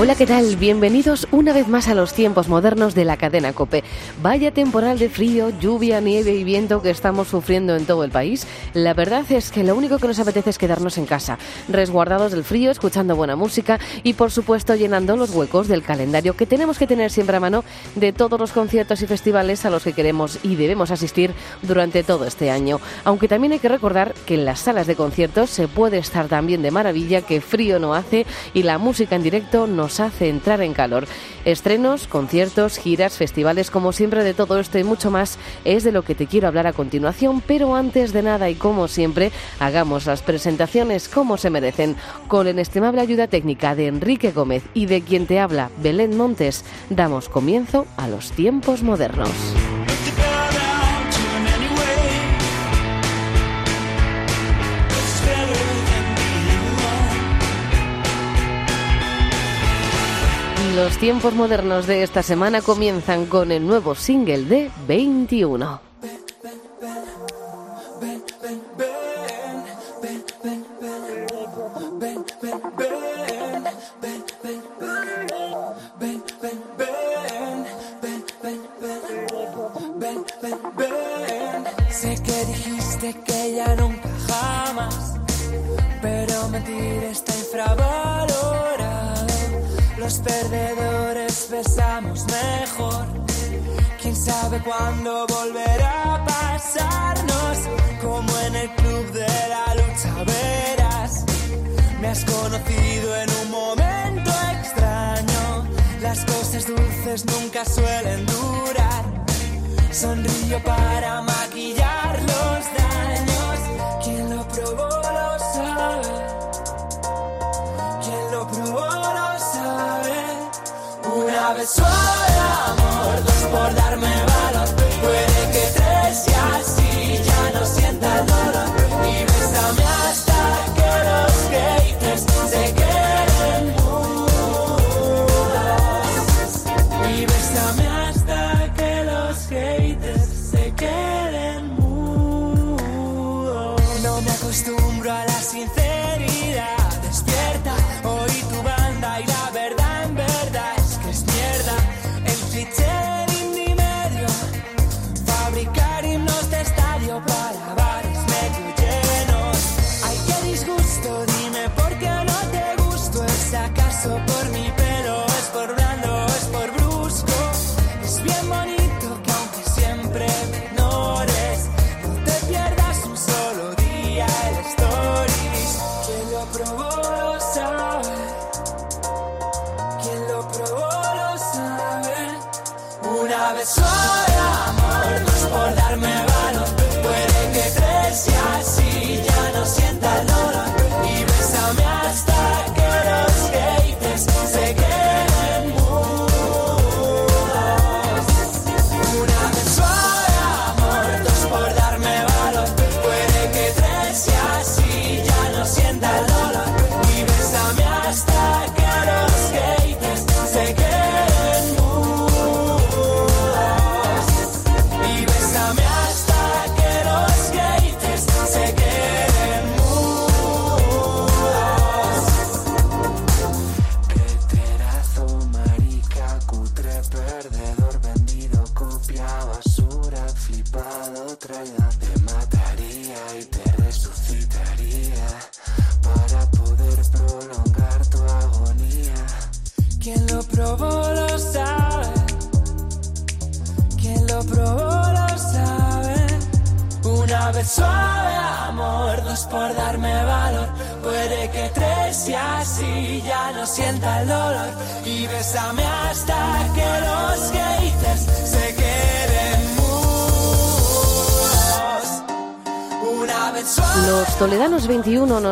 Hola, ¿qué tal? Bienvenidos una vez más a los tiempos modernos de la cadena Cope. Vaya temporal de frío, lluvia, nieve y viento que estamos sufriendo en todo el país. La verdad es que lo único que nos apetece es quedarnos en casa, resguardados del frío, escuchando buena música y, por supuesto, llenando los huecos del calendario que tenemos que tener siempre a mano de todos los conciertos y festivales a los que queremos y debemos asistir durante todo este año. Aunque también hay que recordar que en las salas de conciertos se puede estar también de maravilla, que frío no hace y la música en directo nos hace entrar en calor. Estrenos, conciertos, giras, festivales, como siempre de todo esto y mucho más es de lo que te quiero hablar a continuación, pero antes de nada y como siempre, hagamos las presentaciones como se merecen, con la inestimable ayuda técnica de Enrique Gómez y de quien te habla Belén Montes, damos comienzo a los tiempos modernos. Los tiempos modernos de esta semana comienzan con el nuevo single de 21. Sé que dijiste que ya nunca jamás, pero mentir está infravalorado. Los perdedores besamos mejor. Quién sabe cuándo volverá a pasarnos, como en el club de la lucha verás. Me has conocido en un momento extraño. Las cosas dulces nunca suelen durar. Sonrío para maquillar Suave amor, dos por darme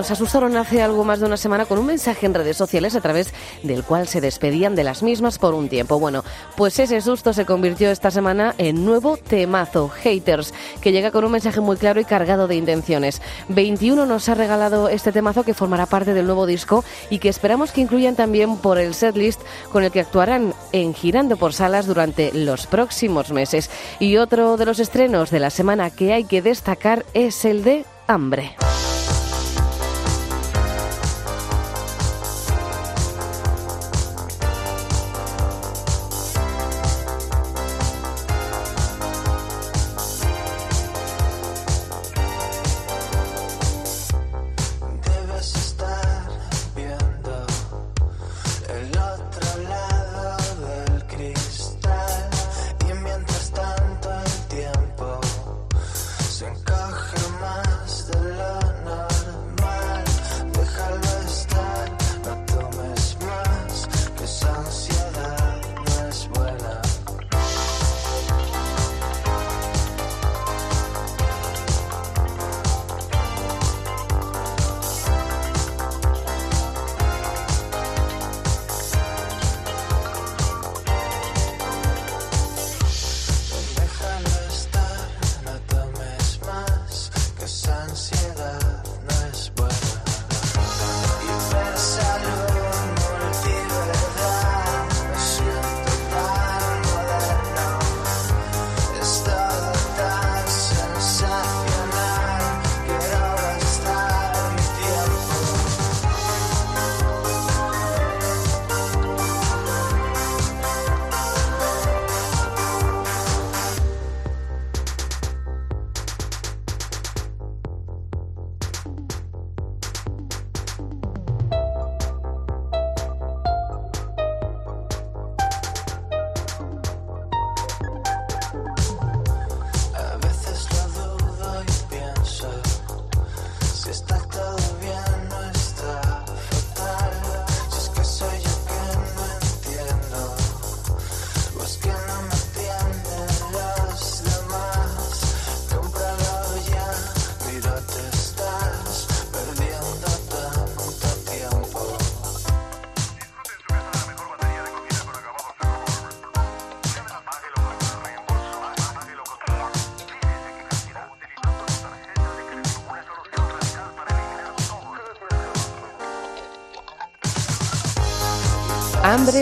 nos asustaron hace algo más de una semana con un mensaje en redes sociales a través del cual se despedían de las mismas por un tiempo. Bueno, pues ese susto se convirtió esta semana en nuevo temazo, Haters, que llega con un mensaje muy claro y cargado de intenciones. 21 nos ha regalado este temazo que formará parte del nuevo disco y que esperamos que incluyan también por el setlist con el que actuarán en Girando por Salas durante los próximos meses. Y otro de los estrenos de la semana que hay que destacar es el de hambre.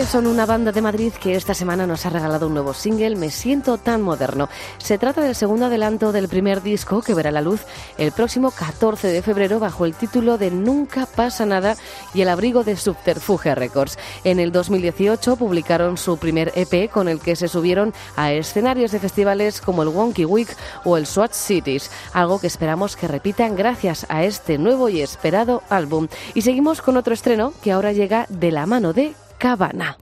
Son una banda de Madrid que esta semana nos ha regalado un nuevo single, Me siento tan moderno. Se trata del segundo adelanto del primer disco que verá la luz el próximo 14 de febrero bajo el título de Nunca pasa nada y el abrigo de Subterfuge Records. En el 2018 publicaron su primer EP con el que se subieron a escenarios de festivales como el Wonky Week o el Swat Cities, algo que esperamos que repitan gracias a este nuevo y esperado álbum. Y seguimos con otro estreno que ahora llega de la mano de Cabana.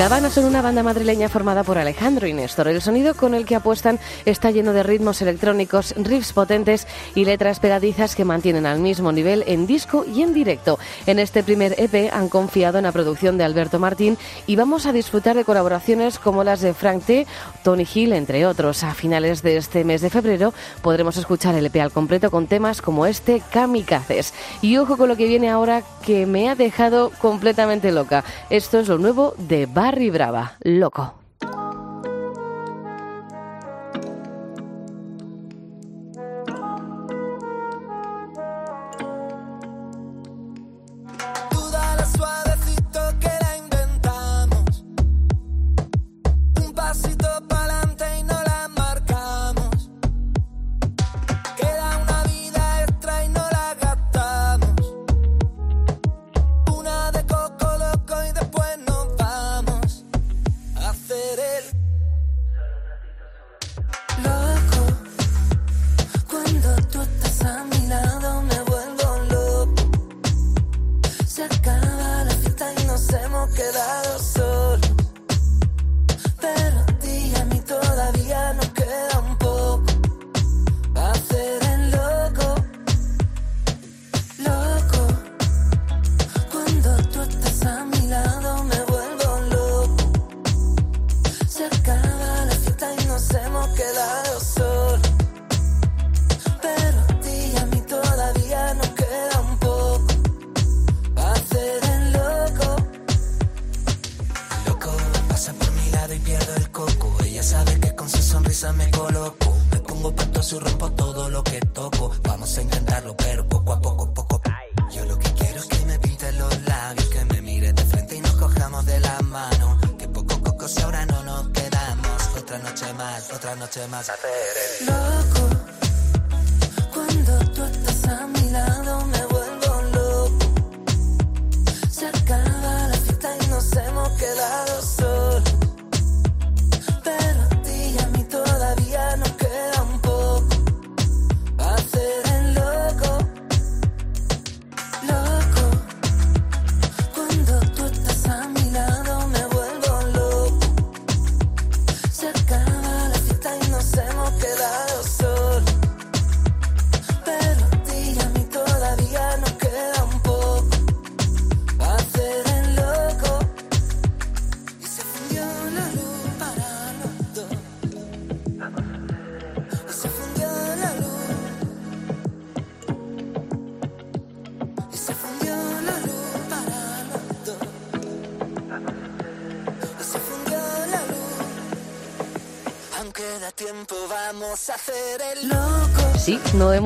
Cabana son una banda madrileña formada por Alejandro y Néstor. El sonido con el que apuestan está lleno de ritmos electrónicos, riffs potentes y letras pegadizas que mantienen al mismo nivel en disco y en directo. En este primer EP han confiado en la producción de Alberto Martín y vamos a disfrutar de colaboraciones como las de Frank T, Tony Hill, entre otros. A finales de este mes de febrero podremos escuchar el EP al completo con temas como este Kamikazes. Y ojo con lo que viene ahora que me ha dejado completamente loca. Esto es lo nuevo de Barry Brava, loco.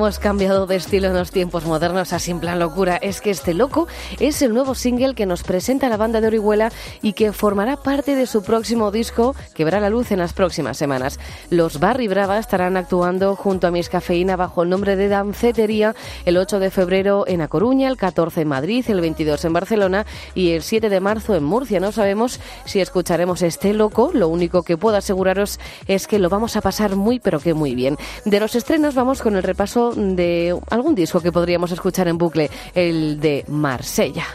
No hemos cambiado de estilo en los tiempos modernos, así en plan locura. Es que este loco es el nuevo single que nos presenta la banda de Orihuela y que formará parte de su próximo disco que verá la luz en las próximas semanas. Los Barry Brava estarán actuando junto a Miss Cafeína bajo el nombre de Dancetería el 8 de febrero en A Coruña, el 14 en Madrid, el 22 en Barcelona y el 7 de marzo en Murcia. No sabemos si escucharemos este loco, lo único que puedo aseguraros es que lo vamos a pasar muy pero que muy bien. De los estrenos vamos con el repaso de algún disco que podríamos escuchar en bucle, el de Marsella.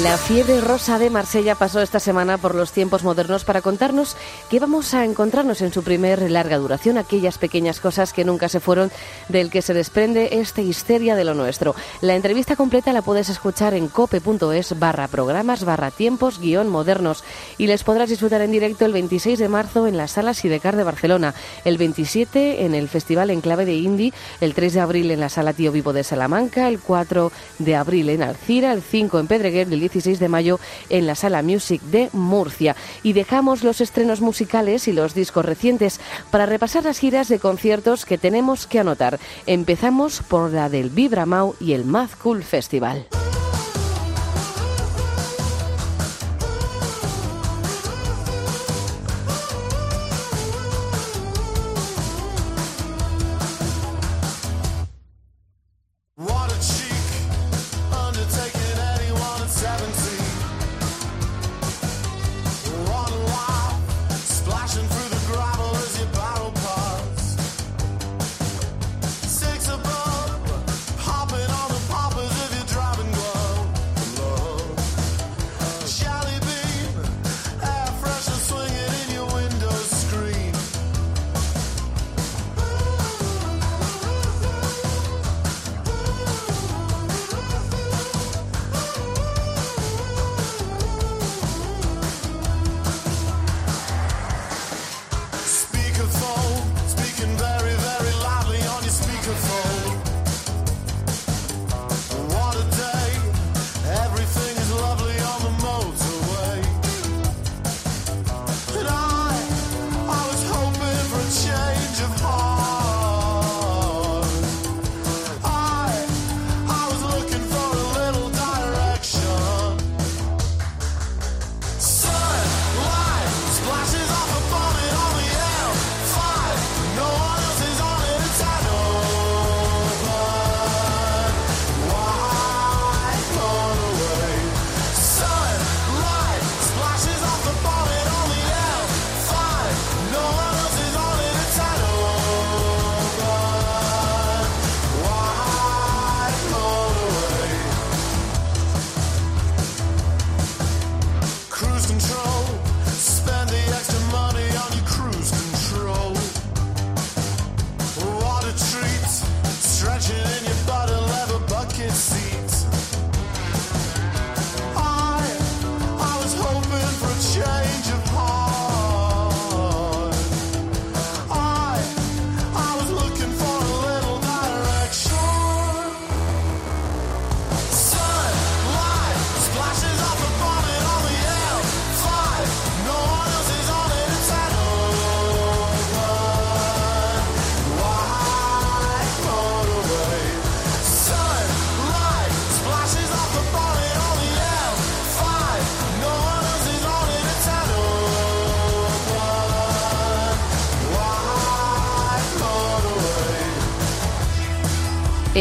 La fiebre rosa de Marsella pasó esta semana por los tiempos modernos para contarnos que vamos a encontrarnos en su primer larga duración, aquellas pequeñas cosas que nunca se fueron, del que se desprende esta histeria de lo nuestro. La entrevista completa la puedes escuchar en cope.es barra programas barra tiempos guion modernos y les podrás disfrutar en directo el 26 de marzo en la Sala Sidecar de Barcelona, el 27 en el Festival Enclave de Indie, el 3 de abril en la Sala Tío Vivo de Salamanca, el 4 de abril en Alcira, el 5 en Pedreguer, 16 de mayo en la Sala Music de Murcia. Y dejamos los estrenos musicales y los discos recientes para repasar las giras de conciertos que tenemos que anotar. Empezamos por la del Vibramau y el Mad Cool Festival.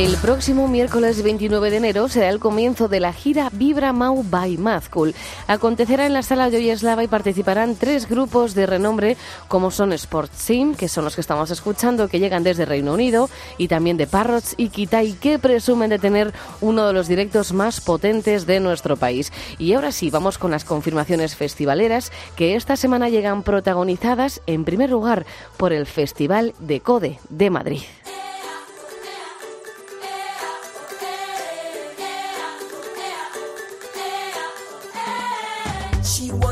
El próximo miércoles 29 de enero será el comienzo de la gira Vibra Mau by Mazcool. Acontecerá en la sala de Oyeslava y participarán tres grupos de renombre como son Sport Sim, que son los que estamos escuchando, que llegan desde Reino Unido, y también de Parrots y Kitai, que presumen de tener uno de los directos más potentes de nuestro país. Y ahora sí, vamos con las confirmaciones festivaleras que esta semana llegan protagonizadas en primer lugar por el Festival de Code de Madrid.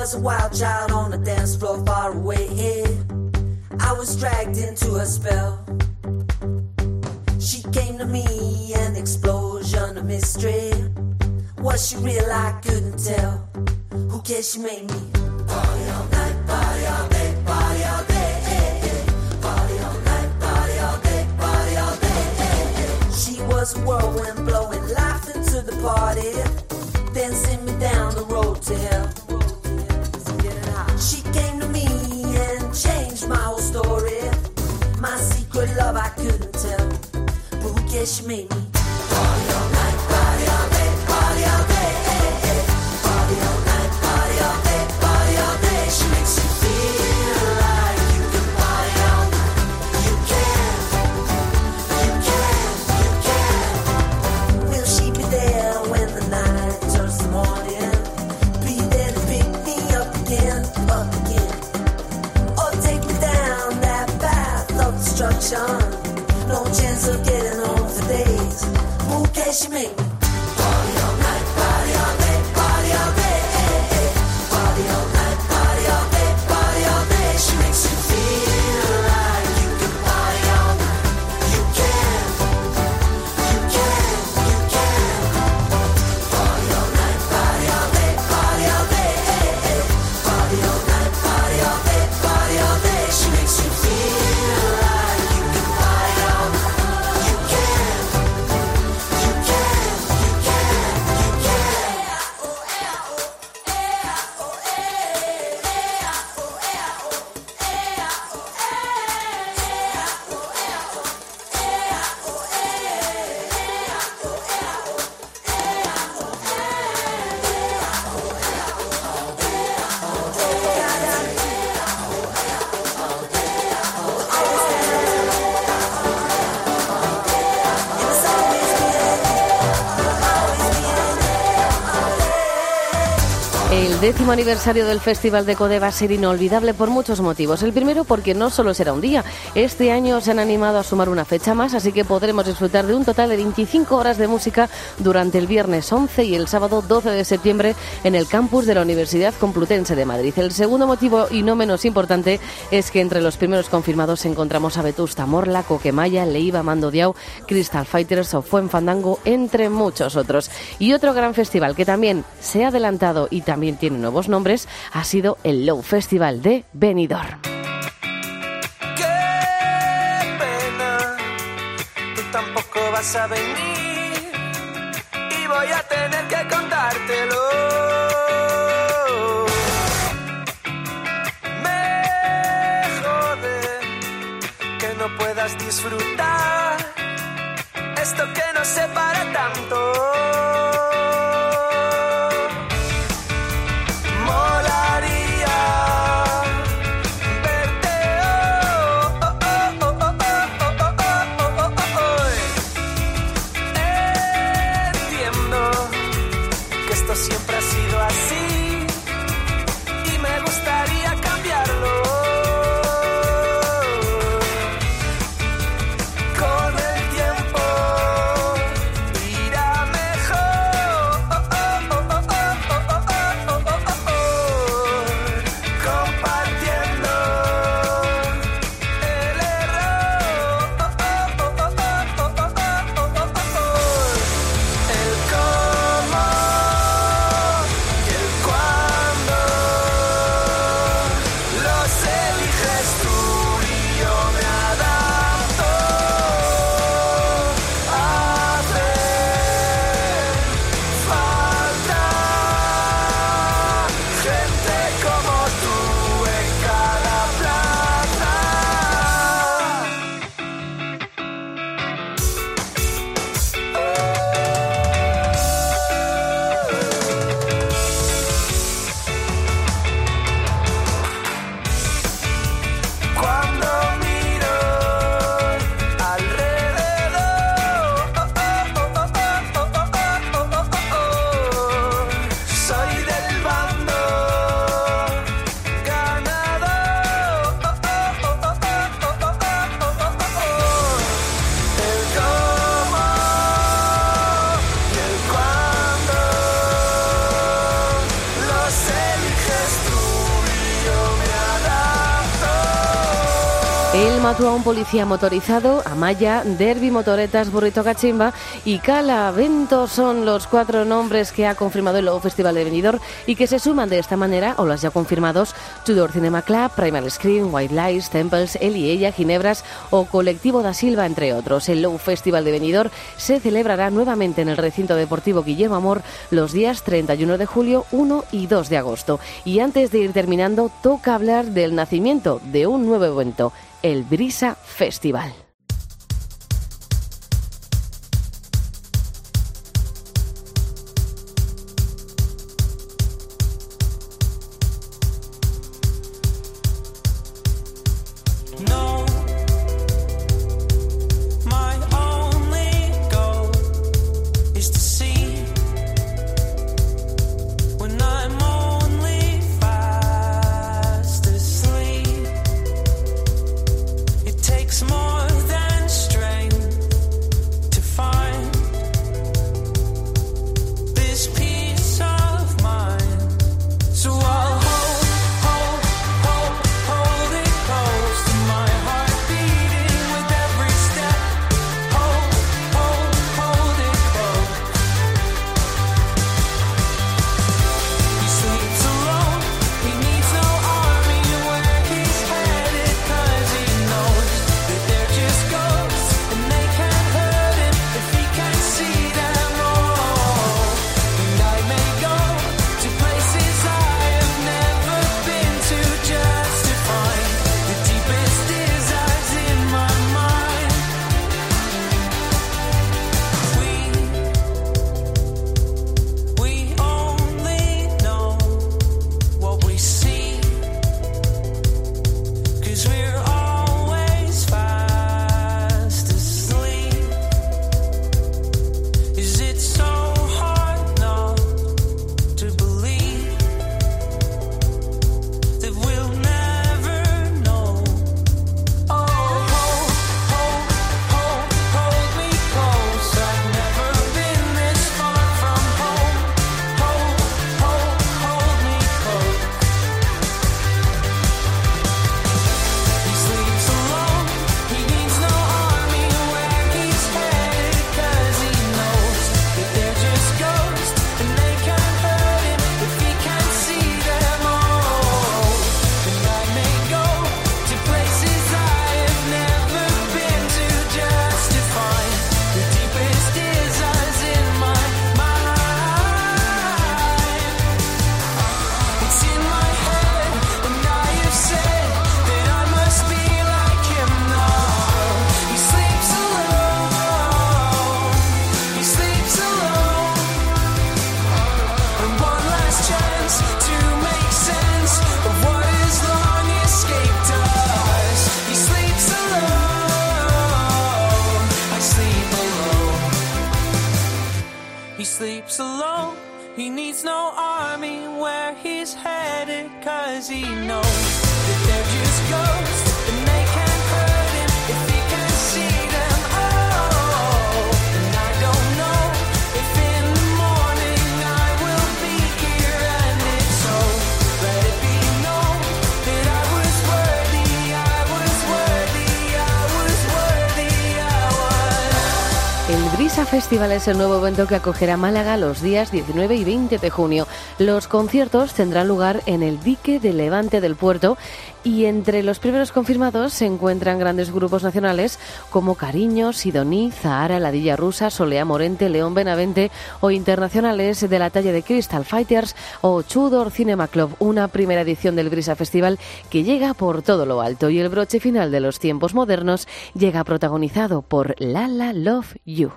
Was a wild child on the dance floor far away. I was dragged into a spell. She came to me, an explosion of mystery. Was she real? I couldn't tell. Who cares? She made me party all night, party all day, party all day. Party all night, party all day, party all day. She was a whirlwind blowing life into the party, then sent me down the road to hell. Love I couldn't tell. But who made me investimento. El décimo aniversario del Festival de Code va a ser inolvidable por muchos motivos. El primero porque no solo será un día. Este año se han animado a sumar una fecha más, así que podremos disfrutar de un total de 25 horas de música durante el viernes 11 y el sábado 12 de septiembre en el campus de la Universidad Complutense de Madrid. El segundo motivo, y no menos importante, es que entre los primeros confirmados encontramos a Vetusta Morla, Coquemaya, Leiva, Mando Diao, Crystal Fighters o Fandango, entre muchos otros. Y otro gran festival que también se ha adelantado y también tiene nuevos nombres ha sido el Low Festival de Benidorm. Qué pena, tú tampoco vas a venir y voy a tener que contártelo. Me jode que no puedas disfrutar esto que nos separa tanto. Mató a un policía motorizado, Amaya, Derby Motoretas, Burrito Cachimba y Cala Vento son los cuatro nombres que ha confirmado el Logo Festival de Benidorm y que se suman de esta manera, o las ya confirmados, Tudor Cinema Club, Primal Screen, White Lies, Temples, Él y Ella, Ginebras o Colectivo da Silva, entre otros. El Low Festival de Benidorm se celebrará nuevamente en el recinto deportivo Guillermo Amor los días 31 de julio, 1 y 2 de agosto. Y antes de ir terminando, toca hablar del nacimiento de un nuevo evento, el Brisa Festival. He needs no army where he's headed, cause he knows that they're just ghosts Festival es el nuevo evento que acogerá Málaga los días 19 y 20 de junio. Los conciertos tendrán lugar en el dique de Levante del Puerto y entre los primeros confirmados se encuentran grandes grupos nacionales como Cariño, Sidoní, Zahara, Ladilla Rusa, Solea Morente, León Benavente o internacionales de la talla de Crystal Fighters o Chudor Cinema Club, una primera edición del Brisa Festival que llega por todo lo alto y el broche final de los tiempos modernos llega protagonizado por Lala Love You.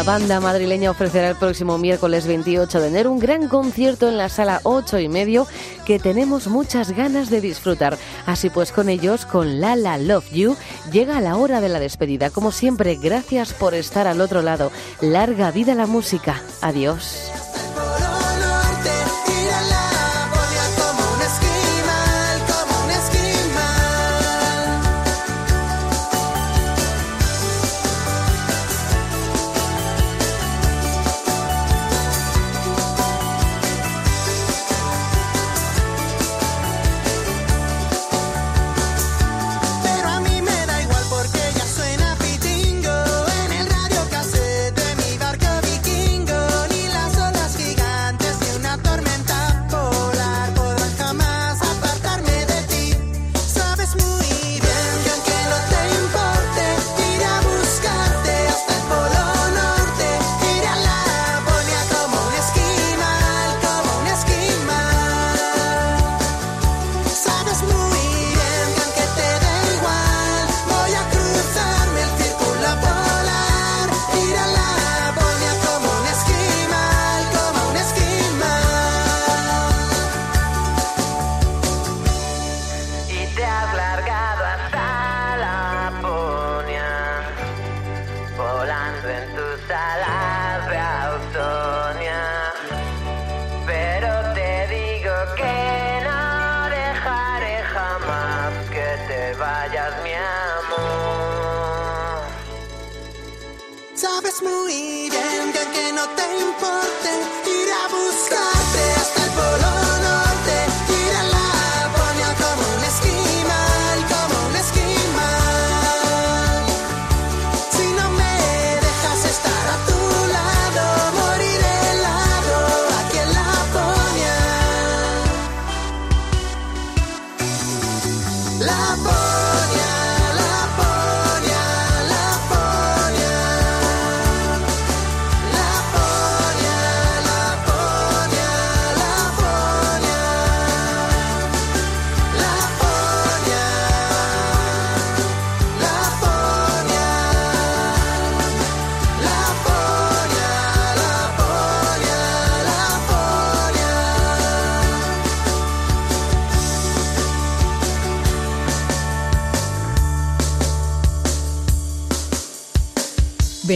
La banda madrileña ofrecerá el próximo miércoles 28 de enero un gran concierto en la sala 8 y medio que tenemos muchas ganas de disfrutar. Así pues, con ellos, con Lala Love You, llega la hora de la despedida. Como siempre, gracias por estar al otro lado. Larga vida la música. Adiós.